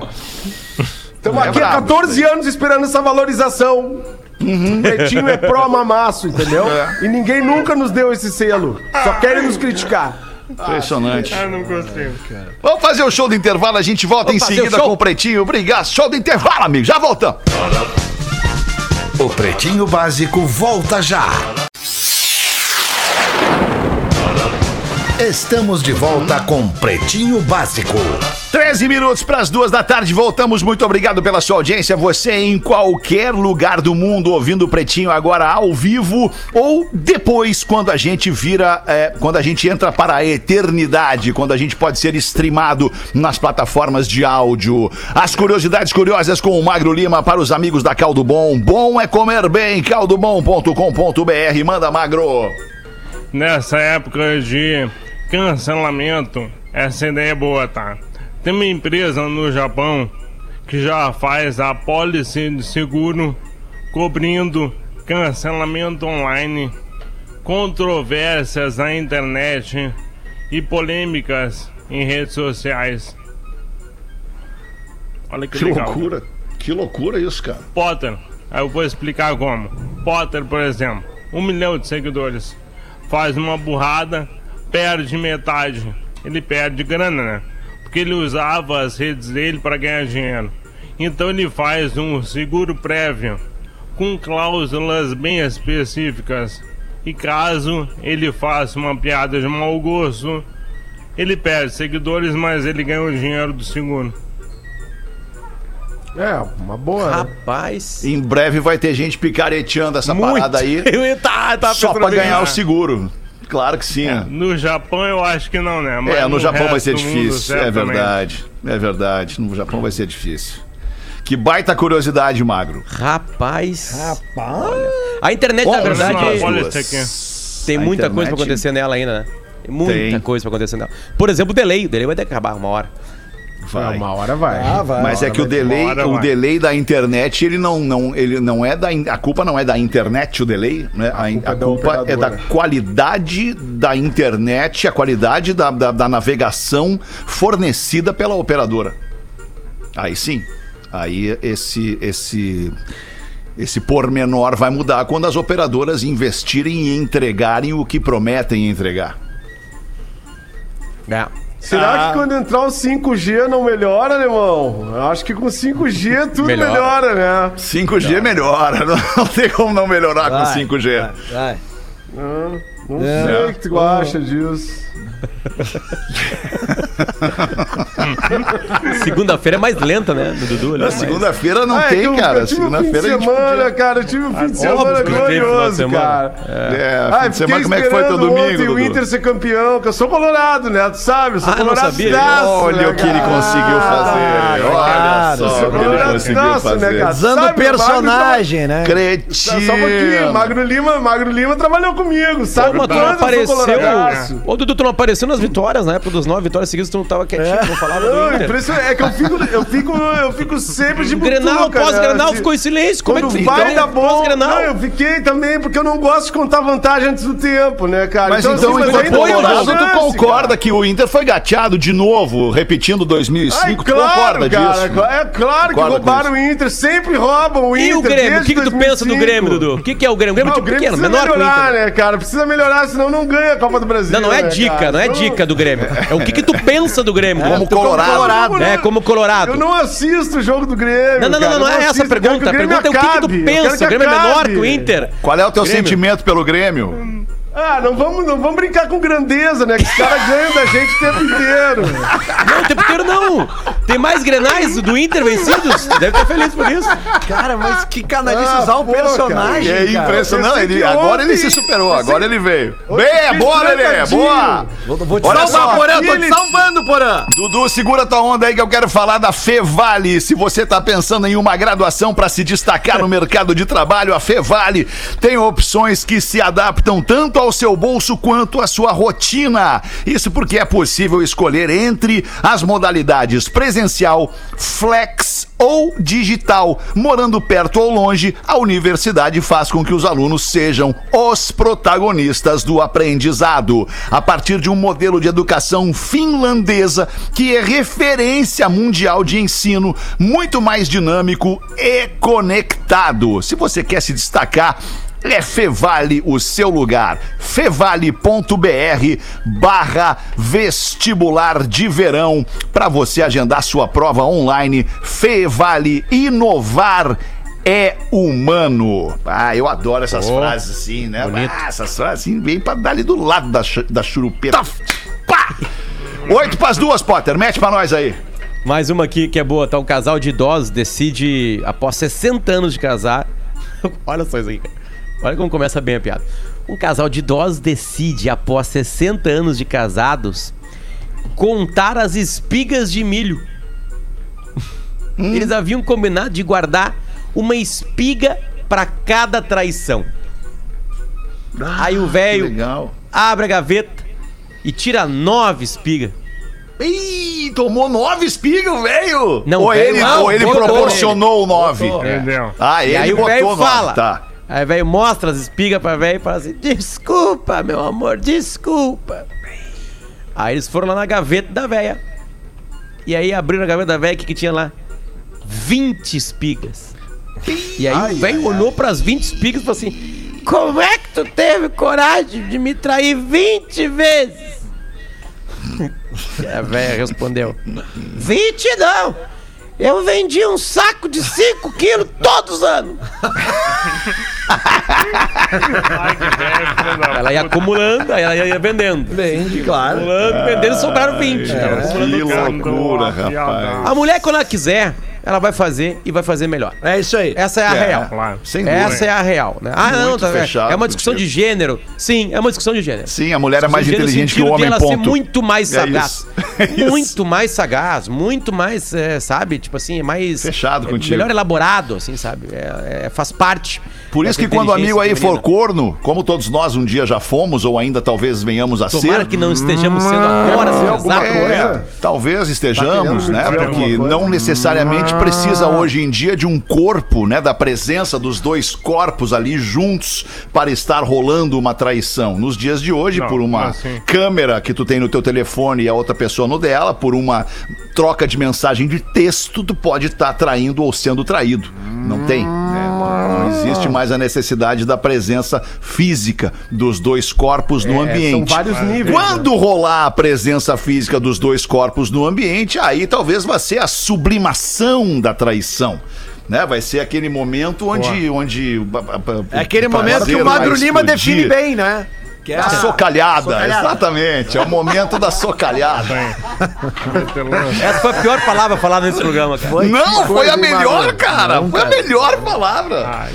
Estamos É aqui há brabo 14 anos esperando essa valorização. O Pretinho é pró-mamaço, entendeu? É. E ninguém nunca nos deu esse selo. Só querem nos criticar. Impressionante. Ah, não gostei. Vamos fazer o show do intervalo, a gente volta em Vamos fazer seguida o com o Pretinho. Obrigado. Show do intervalo, amigo. Já voltamos. O Pretinho Básico volta já. Estamos de volta com Pretinho Básico. 13 minutos para as duas da tarde, voltamos. Muito obrigado pela sua audiência. Você em qualquer lugar do mundo ouvindo o Pretinho agora ao vivo ou depois, quando a gente vira, é, quando a gente entra para a eternidade, quando a gente pode ser streamado nas plataformas de áudio. As curiosidades curiosas com o Magro Lima para os amigos da Caldo Bom. Bom é comer bem, caldobom.com.br. Manda, Magro. Nessa época de cancelamento, essa ideia é boa, tá? Tem uma empresa no Japão que já faz a policy de seguro cobrindo cancelamento online, controvérsias na internet e polêmicas em redes sociais. Olha que, Que legal. loucura. Que loucura isso, cara. Potter, aí eu vou explicar como. Potter, por exemplo, um milhão de seguidores, faz uma burrada, perde metade. Ele perde grana, né? Porque ele usava as redes dele para ganhar dinheiro. Então ele faz um seguro prévio com cláusulas bem específicas. E caso ele faça uma piada de mau gosto, ele perde seguidores, mas ele ganha o dinheiro do seguro. É, uma boa. né? Rapaz. Em breve vai ter gente picareteando essa Muito. parada aí. Tá, tá Só pra ganhar o seguro. Claro que sim. É, No Japão eu acho que não, né? Mas no Japão vai ser do mundo, difícil. É verdade. É verdade. No Japão vai ser difícil. Que baita curiosidade, Magro. Rapaz. Rapaz. A internet, na verdade, olha isso aqui. tem A muita internet- coisa pra acontecer nela ainda, né? Muita Tem. coisa pra acontecer nela. Por exemplo, o delay. O delay vai ter que acabar uma hora. Vai. Uma hora vai. Ah, vai. Mas é que o delay, o vai. delay da internet, ele não, não, ele não é da. in- A culpa não é da internet, o delay, né? A, in- culpa a é da culpa é da operadora. qualidade da internet, a qualidade da, da, da navegação fornecida pela operadora. Aí sim. Aí esse, esse, esse pormenor vai mudar quando as operadoras investirem e entregarem o que prometem entregar. É. Será Ah. que quando entrar o 5G não melhora, alemão? Eu acho que com 5G tudo Melhora. melhora, né? 5G melhora, não tem como não melhorar com 5G. Vai, vai. Não sei o que tu acha disso. Segunda-feira é mais lenta, né? Do Dudu. Na mas- segunda-feira não Ah, é que tem, eu- cara. Eu tive um fim de Segunda-feira a gente semana, cara. Eu tive um fim de semana óbvio que teve final de glorioso, semana. cara. É, Ah, fim de semana, fiquei como é que foi teu esperando domingo, ontem o Dudu? Inter ser campeão, que eu sou colorado, né? Tu sabe, eu sou Ah, não colorado. sabia. Olha né, o que ele cara? conseguiu fazer. Olha claro, só o que ele conseguiu né, fazer. cara? Usando o personagem, né? Só, Cretinho. só um pouquinho, Magro Lima, Magro Lima trabalhou comigo, sabe? Pô, mas tu não Quando eu sou apareceu. coloradaço. Ô, Dudu, tu não apareceu nas vitórias, na época dos nove vitórias seguidas, tu não tava quietinho, não falava do Não, Inter. impressionante. É que eu fico, eu fico, eu fico sempre de Grenal, butuca, pós-Grenal, ficou em silêncio. Como é que vai dar bom. Não, Pós-Grenal. eu fiquei também, porque eu não gosto de contar vantagem antes do tempo, né, cara? Mas então, assim, enquanto ainda colorado, tem tu chance, concorda cara. que o Inter foi gateado de novo, repetindo 2005? Ai, tu concorda claro, cara. disso? É claro que roubaram o Inter, sempre roubam o Inter. E o Grêmio? O que, que tu pensa do 2005. Grêmio, Dudu? O que, que é o Grêmio? O Grêmio é Ah, o time Grêmio pequeno, precisa menor que o melhorar, Inter. né, cara? Precisa melhorar, senão não ganha a Copa do Brasil. Não, não é né, dica? Não é dica do Grêmio. É o que, que tu pensa do Grêmio. Como Tu- colorado. É, como Colorado. Eu não assisto o jogo do Grêmio. Não, não, não, não, Eu é essa a pergunta. A pergunta é o que, que tu pensa. que O Grêmio é menor que o Inter. Qual é o teu Grêmio. sentimento pelo Grêmio? Ah, não vamos, não vamos brincar com grandeza, né? Que os caras ganham da gente o tempo inteiro. Não, o tempo inteiro não. Tem mais grenais do Inter vencidos? Deve estar feliz por isso. Cara, mas que canalice Ah, usar o pô, personagem, É cara. impressionante. Eu sei Ele, agora ele se superou, agora ele veio. Bem, é boa, Lelê, trancadinho. boa. Vou, vou te Olha salvar, só, Porã, tô te salvando, Porã. Dudu, segura tua onda aí que eu quero falar da Fevale. Se você tá pensando em uma graduação para se destacar no mercado de trabalho, a Fevale tem opções que se adaptam tanto ao seu bolso quanto à sua rotina. Isso porque é possível escolher entre as modalidades presencial, flex ou digital. Morando perto ou longe, a universidade faz com que os alunos sejam os protagonistas do aprendizado. A partir de um modelo de educação finlandesa que é referência mundial de ensino, muito mais dinâmico e conectado. Se você quer se destacar, É Fevale o seu lugar. Fevale.br barra vestibular de verão para você agendar sua prova online. Fevale inovar é humano. Ah, eu adoro essas frases assim, né? Ah, essas frases assim, bem pra dar ali do lado da, da churupeta. Pá! Oito pras duas, Potter. Mete pra nós aí. Mais uma aqui que é boa, tá? Um casal de idosos decide, após 60 anos de casar. Olha só isso aí, cara. Olha como começa bem a piada. Um casal de idosos decide, após 60 anos de casados, contar as espigas de milho. Eles haviam combinado de guardar uma espiga pra cada traição. Aí o velho abre a gaveta e tira nove espigas. Ih, tomou nove espigas, velho! Não, ou velho ele, não, ou ele botou proporcionou o nove. Entendeu? Ah, ele E aí o botou velho nove, fala. Tá. Aí o velho mostra as espigas pra velho e fala assim: Desculpa, meu amor, desculpa. Aí eles foram lá na gaveta da velha. E aí abriram a gaveta da velha, o que, que tinha lá? 20 espigas. E aí o velho olhou pras 20 espigas e falou assim: Como é que tu teve coragem de me trair 20 vezes? E a velha respondeu: 20 não! Eu vendi um saco de 5 quilos todos os anos. Ela ia acumulando, aí ela ia vendendo. Vende, claro. Acumulando, vendendo e sobraram 20. Ela Que loucura, rapaz. A mulher, quando ela quiser, ela vai fazer e vai fazer melhor. É isso aí. Essa é a É. real. Claro. Sem dúvida. Essa é a real, né? Ah, não, Muito tá, é- fechado é uma discussão de gênero. Sim, é uma discussão de gênero. Sim, a mulher é mais inteligente que o homem, ela ponto. ser muito mais É sagaz. isso. É isso. muito mais sagaz, muito mais, é, sabe? Tipo assim, é mais... Fechado é contigo. Melhor elaborado, assim, sabe? É, é- faz parte. Por isso que quando o amigo aí for corno, como todos nós um dia já fomos, ou ainda talvez venhamos a Tomara ser. que não estejamos sendo agora, fazer seu alguma coisa. É, talvez estejamos, Tá né? querendo dizer Porque não necessariamente precisa hoje em dia de um corpo, né? Da presença dos dois corpos ali juntos para estar rolando uma traição. Nos dias de hoje, Não, por uma assim. câmera que tu tem no teu telefone e a outra pessoa no dela, por uma troca de mensagem de texto, tu pode estar traindo ou sendo traído. Não tem? né? Não existe mais a necessidade da presença física dos dois corpos no É, São ambiente. vários níveis. né? Quando rolar a presença física dos dois corpos no ambiente, aí talvez vai ser a sublimação da traição. Né? Vai ser aquele momento onde. onde É aquele momento que o Magro Lima define bem, né? Que é A socalhada, Socalhada. exatamente. É o momento da socalhada. Essa foi a pior palavra falada nesse programa, cara. Não, foi a melhor, cara. foi a melhor palavra.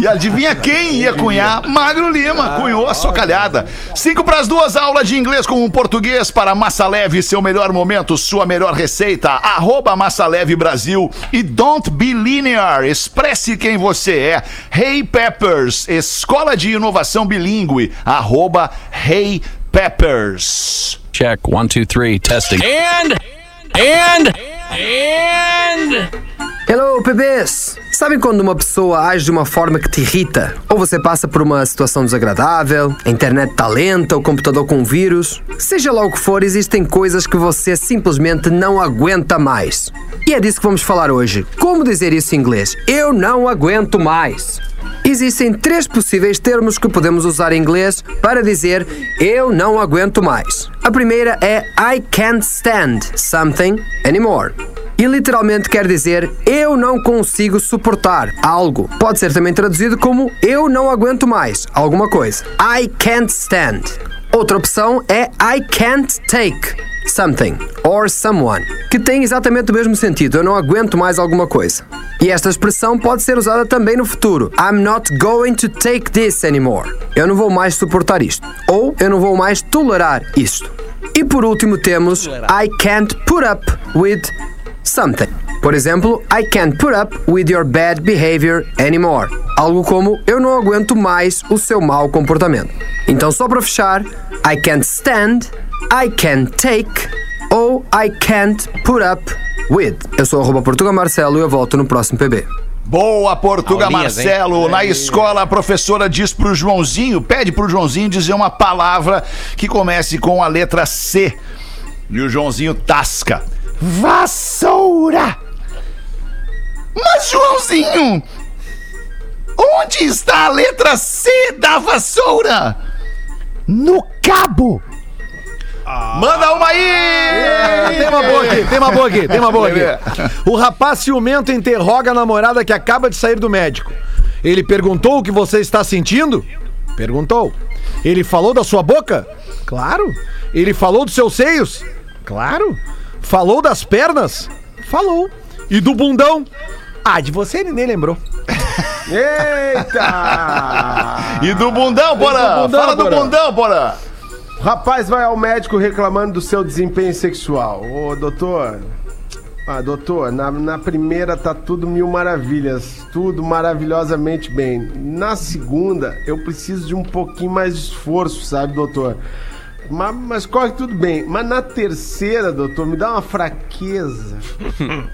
E adivinha quem ia cunhar? Magro Lima, cunhou a socalhada. Cinco para as duas aulas de inglês com um português para Massa Leve, seu melhor momento, sua melhor receita. Arroba Massa Leve Brasil e Don't Be Linear, expresse quem você é. Hey Peppers, escola de inovação bilíngue. Arroba Hey Peppers. Check. One, two, three. Testing. And, and, and. Hello, bebês! Sabem quando uma pessoa age de uma forma que te irrita? Ou você passa por uma situação desagradável, a internet está lenta, o computador com um vírus? Seja lá o que for, existem coisas que você simplesmente não aguenta mais. E é disso que vamos falar hoje. Como dizer isso em inglês? Eu não aguento mais. Existem três possíveis termos que podemos usar em inglês para dizer eu não aguento mais. A primeira é I can't stand something anymore. E literalmente quer dizer eu não consigo suportar algo. Pode ser também traduzido como eu não aguento mais alguma coisa. I can't stand. Outra opção é I can't take something or someone, que tem exatamente o mesmo sentido. Eu não aguento mais alguma coisa. E esta expressão pode ser usada também no futuro. I'm not going to take this anymore. Eu não vou mais suportar isto. Ou eu não vou mais tolerar isto. E por último temos I can't put up with something. Por exemplo, I can't put up with your bad behavior anymore. Algo como eu não aguento mais o seu mau comportamento. Então, só para fechar, I can't stand, I can't take ou I can't put up with. Eu sou arroba Portuga Marcelo e eu volto no próximo PB. Boa, Portuga Aulinhas, hein? Marcelo. Na escola, a professora diz pro Joãozinho, pede pro Joãozinho dizer uma palavra que comece com a letra C. E o Joãozinho tasca. Vassoura! Mas, Joãozinho, Onde está a letra C da vassoura? No cabo. Manda uma aí! Tem uma boa aqui, tem uma boa aqui, tem uma boa aqui. O rapaz ciumento interroga a namorada que acaba de sair do médico. Ele perguntou o que você está sentindo? Perguntou. Ele falou da sua boca? Claro. Ele falou dos seus seios? Claro. Falou das pernas? Falou. E do bundão? Ah, de você ele nem lembrou. Eita! E do bundão, Porã? bundão, Fala do Porã. bundão, Porã. O rapaz vai ao médico reclamando do seu desempenho sexual. Ô, doutor. Ah, doutor, na, na primeira tá tudo mil maravilhas, tudo maravilhosamente bem. Na segunda, eu preciso de um pouquinho mais de esforço, sabe, doutor? Mas, mas corre tudo bem. Mas na terceira, doutor, me dá uma fraqueza.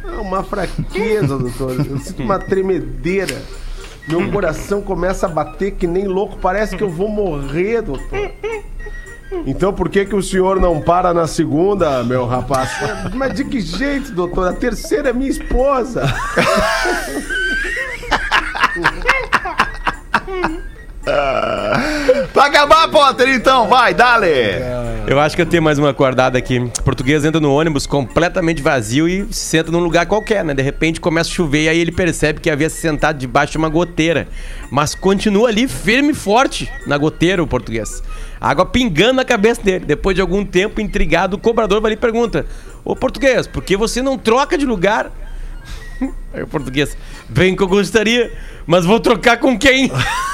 Ah, uma fraqueza, doutor. Eu sinto uma tremedeira. Meu coração começa a bater que nem louco. Parece que eu vou morrer, doutor. Então por que que o senhor não para na segunda, meu rapaz? Mas de que jeito, doutor? A terceira é minha esposa. Pra acabar, Potter, então, vai, dale. Eu acho que eu tenho mais uma acordada aqui. Português entra no ônibus completamente vazio e se senta num lugar qualquer, né? De repente começa a chover e aí ele percebe que havia se sentado debaixo de uma goteira. Mas continua ali firme e forte na goteira, o português. Água pingando na cabeça dele. Depois de algum tempo, intrigado, o cobrador vai ali e pergunta: Ô português, por que você não troca de lugar? Aí o português, bem que eu gostaria, mas vou trocar com quem?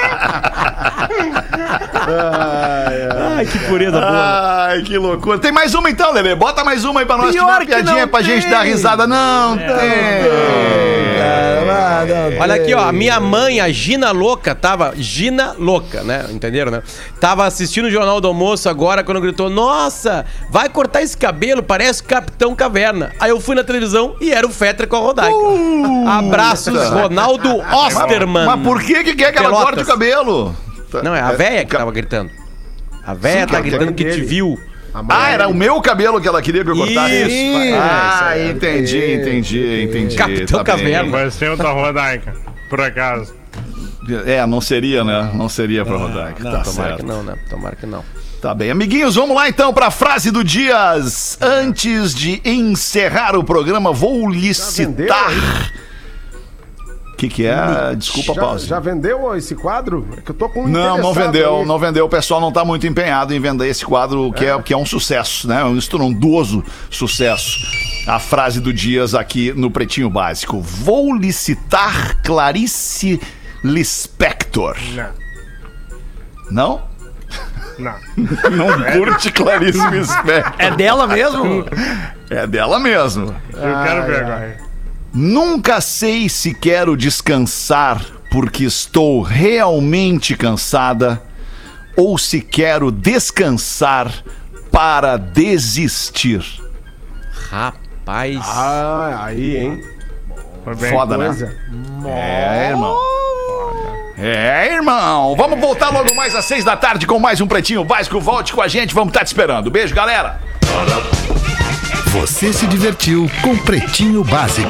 Ai, que pureza boa. Ai, que loucura. Tem mais uma então, Lelê. Bota mais uma aí pra nós. Pior Tiver uma que piadinha não pra gente tem. dar risada. Não tem. Olha aqui, ó, a minha mãe, a Gina Louca, tava. Gina Louca, né? Entenderam, né? Tava assistindo o Jornal do Almoço agora quando gritou: Nossa, vai cortar esse cabelo, parece Capitão Caverna. Aí eu fui na televisão e era o Fetra com a Rodaica. Abraços, Ronaldo Osterman. Mas por que que quer que ela Pelotas. corte o cabelo? Não, é a véia que tava gritando. A véia Sim, tá gritando que te viu. Ah, era o meu cabelo que ela queria que eu cortasse? Isso. Ah, entendi, entendi, entendi. Capitão Tá. Caverna. Vai ser o da Rodaica, por acaso. É, não seria, né? Não seria pra Rodaica. Não, tá tomara certo. que não, né? Tomara que não. Tá bem. Amiguinhos, vamos lá então pra frase do Dias. Antes de encerrar o programa, vou licitar. O que, que é? Desculpa a já, pausa. já vendeu esse quadro? É que eu tô com um Não, não vendeu, aí. não vendeu. O pessoal não tá muito empenhado em vender esse quadro, que é, que é um sucesso, né? Um estrondoso sucesso. A frase do Dias aqui no Pretinho Básico. Vou licitar Clarice Lispector. Não, Não? não. Não curte Clarice Lispector. É dela mesmo? É dela mesmo. Eu quero ver agora. Nunca sei se quero descansar porque estou realmente cansada ou se quero descansar para desistir. Rapaz. Ah, aí, hein? Foda, né? Coisa. É, irmão. É, irmão. Vamos voltar logo mais às seis da tarde com mais um Pretinho Básico. Volte com a gente, vamos estar te esperando. Beijo, galera. Você se divertiu com Pretinho Básico.